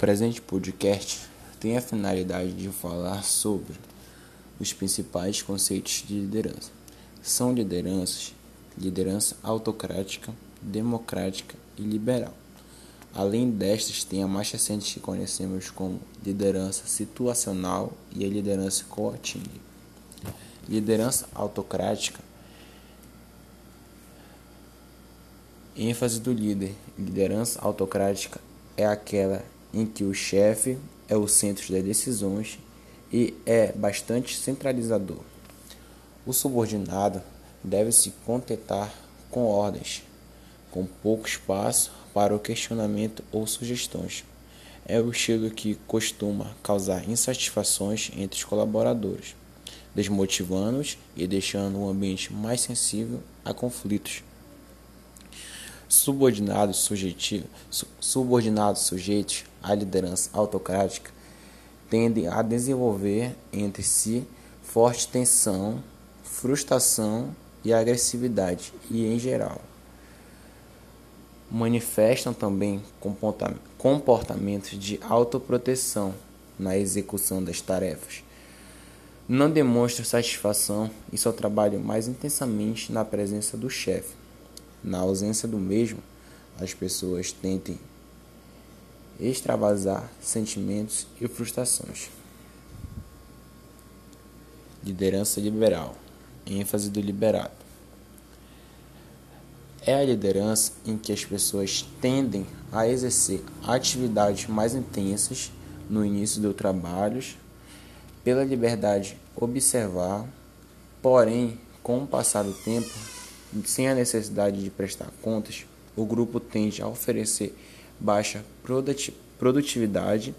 presente podcast tem a finalidade de falar sobre os principais conceitos de liderança. São lideranças, liderança autocrática, democrática e liberal. Além destas, tem a mais recente que conhecemos como liderança situacional e a liderança coaching. Liderança autocrática ênfase do líder. Liderança autocrática é aquela em que o chefe é o centro das decisões e é bastante centralizador. O subordinado deve se contentar com ordens, com pouco espaço para o questionamento ou sugestões. É o estilo que costuma causar insatisfações entre os colaboradores, desmotivando-os e deixando o ambiente mais sensível a conflitos subordinados sujeitos, subordinados sujeitos à liderança autocrática tendem a desenvolver entre si forte tensão, frustração e agressividade, e em geral manifestam também comportamentos de autoproteção na execução das tarefas. Não demonstram satisfação e só trabalham mais intensamente na presença do chefe na ausência do mesmo, as pessoas tentem extravasar sentimentos e frustrações. Liderança liberal. ênfase do liberado. É a liderança em que as pessoas tendem a exercer atividades mais intensas no início do trabalho, pela liberdade observar, porém, com o passar do tempo, sem a necessidade de prestar contas, o grupo tende a oferecer baixa produtividade.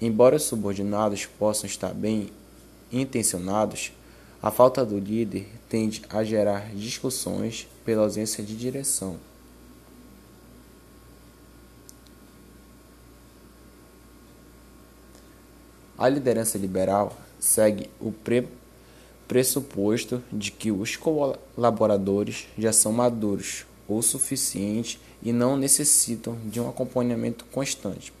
Embora os subordinados possam estar bem intencionados, a falta do líder tende a gerar discussões pela ausência de direção. A liderança liberal segue o pre pressuposto de que os colaboradores já são maduros o suficiente e não necessitam de um acompanhamento constante.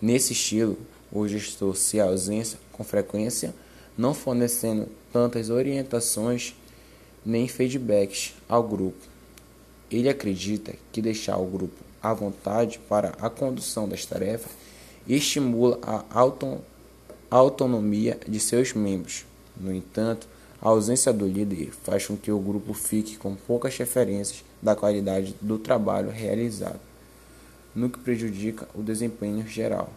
Nesse estilo, o gestor se ausência com frequência, não fornecendo tantas orientações nem feedbacks ao grupo. Ele acredita que deixar o grupo à vontade para a condução das tarefas estimula a autonomia de seus membros. No entanto, a ausência do líder faz com que o grupo fique com poucas referências da qualidade do trabalho realizado, no que prejudica o desempenho geral.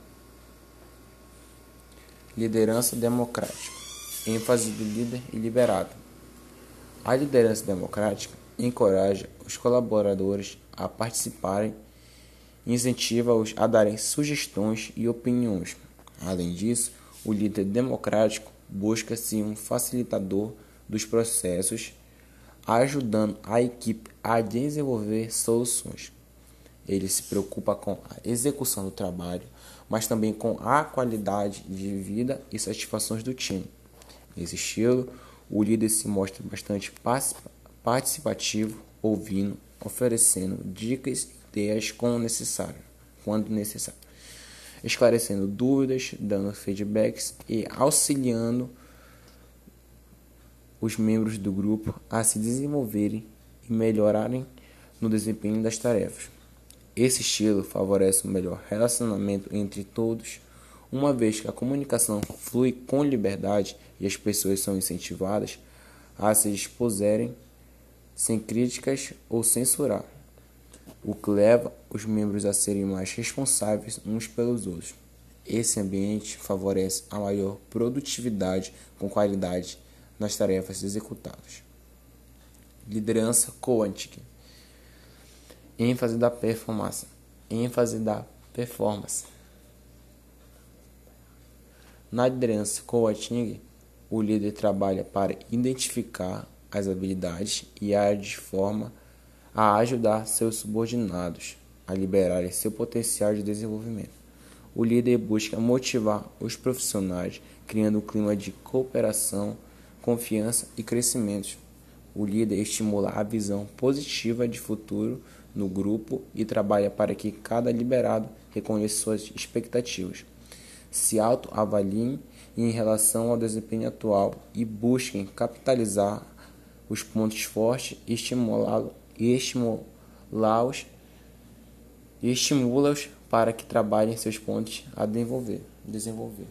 Liderança democrática. ênfase do líder e liberado. A liderança democrática encoraja os colaboradores a participarem e incentiva-os a darem sugestões e opiniões. Além disso, o líder democrático busca-se um facilitador dos processos, ajudando a equipe a desenvolver soluções. Ele se preocupa com a execução do trabalho, mas também com a qualidade de vida e satisfações do time. Nesse estilo, o líder se mostra bastante participativo, ouvindo, oferecendo dicas e ideias quando necessário, quando necessário esclarecendo dúvidas, dando feedbacks e auxiliando os membros do grupo a se desenvolverem e melhorarem no desempenho das tarefas. Esse estilo favorece um melhor relacionamento entre todos, uma vez que a comunicação flui com liberdade e as pessoas são incentivadas a se exposerem sem críticas ou censurar o que leva os membros a serem mais responsáveis uns pelos outros. Esse ambiente favorece a maior produtividade com qualidade nas tarefas executadas. Liderança quântica. ênfase da performance, ênfase da performance. Na liderança coaching, o líder trabalha para identificar as habilidades e agir de forma a ajudar seus subordinados a liberarem seu potencial de desenvolvimento. O líder busca motivar os profissionais, criando um clima de cooperação, confiança e crescimento. O líder estimula a visão positiva de futuro no grupo e trabalha para que cada liberado reconheça suas expectativas, se autoavaliem em relação ao desempenho atual e busquem capitalizar os pontos fortes e estimulá-los e estimulá-los e estimula-os para que trabalhem seus pontos a desenvolver. desenvolver.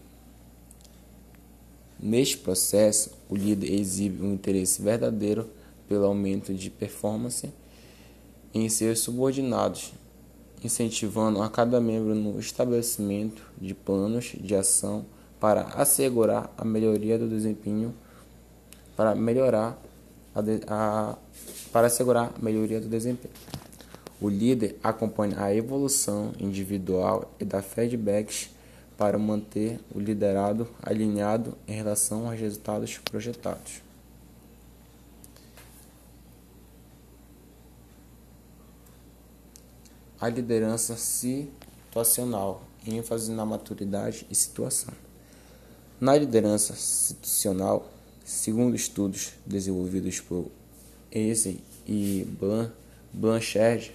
Neste processo, o líder exibe um interesse verdadeiro pelo aumento de performance em seus subordinados, incentivando a cada membro no estabelecimento de planos de ação para assegurar a melhoria do desempenho, para melhorar a, a para assegurar a melhoria do desempenho. O líder acompanha a evolução individual e dá feedbacks para manter o liderado alinhado em relação aos resultados projetados. A liderança situacional, ênfase na maturidade e situação. Na liderança situacional, segundo estudos desenvolvidos por Eisen e Blanchard,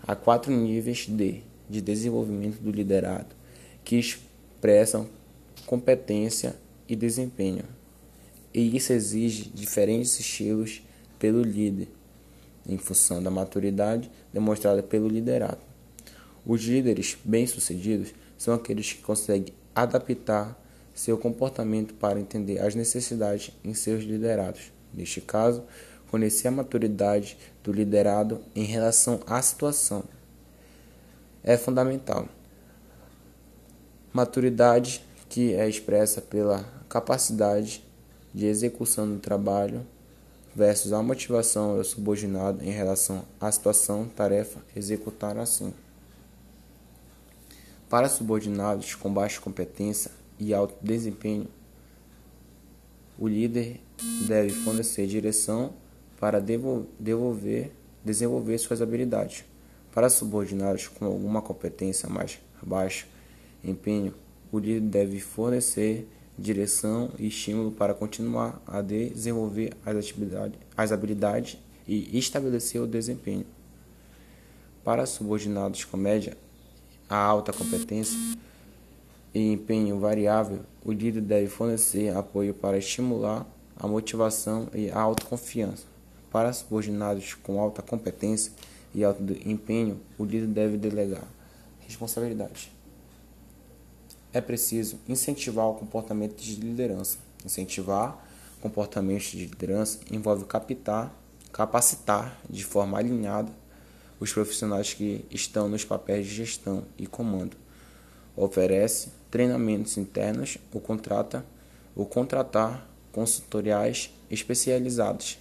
há quatro níveis de, de desenvolvimento do liderado que expressam competência e desempenho. E isso exige diferentes estilos pelo líder, em função da maturidade demonstrada pelo liderado. Os líderes bem-sucedidos são aqueles que conseguem adaptar seu comportamento para entender as necessidades em seus liderados. Neste caso, conhecer a maturidade do liderado em relação à situação é fundamental. Maturidade que é expressa pela capacidade de execução do trabalho versus a motivação do subordinado em relação à situação, tarefa, executar assim. Para subordinados com baixa competência e alto desempenho, o líder deve fornecer direção para devolver, desenvolver suas habilidades. Para subordinados com alguma competência mais baixa, empenho, o líder deve fornecer direção e estímulo para continuar a desenvolver as, atividades, as habilidades e estabelecer o desempenho. Para subordinados com média a alta competência e empenho variável, o líder deve fornecer apoio para estimular a motivação e a autoconfiança. Para subordinados com alta competência e alto empenho, o líder deve delegar responsabilidade é preciso incentivar o comportamento de liderança. Incentivar comportamentos de liderança envolve captar, capacitar de forma alinhada os profissionais que estão nos papéis de gestão e comando. Oferece treinamentos internos ou contrata ou contratar consultoriais especializados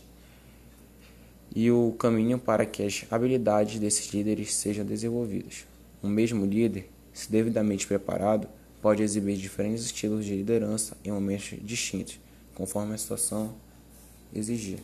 e o caminho para que as habilidades desses líderes sejam desenvolvidas. O mesmo líder, se devidamente preparado, pode exibir diferentes estilos de liderança em momentos distintos, conforme a situação exigir.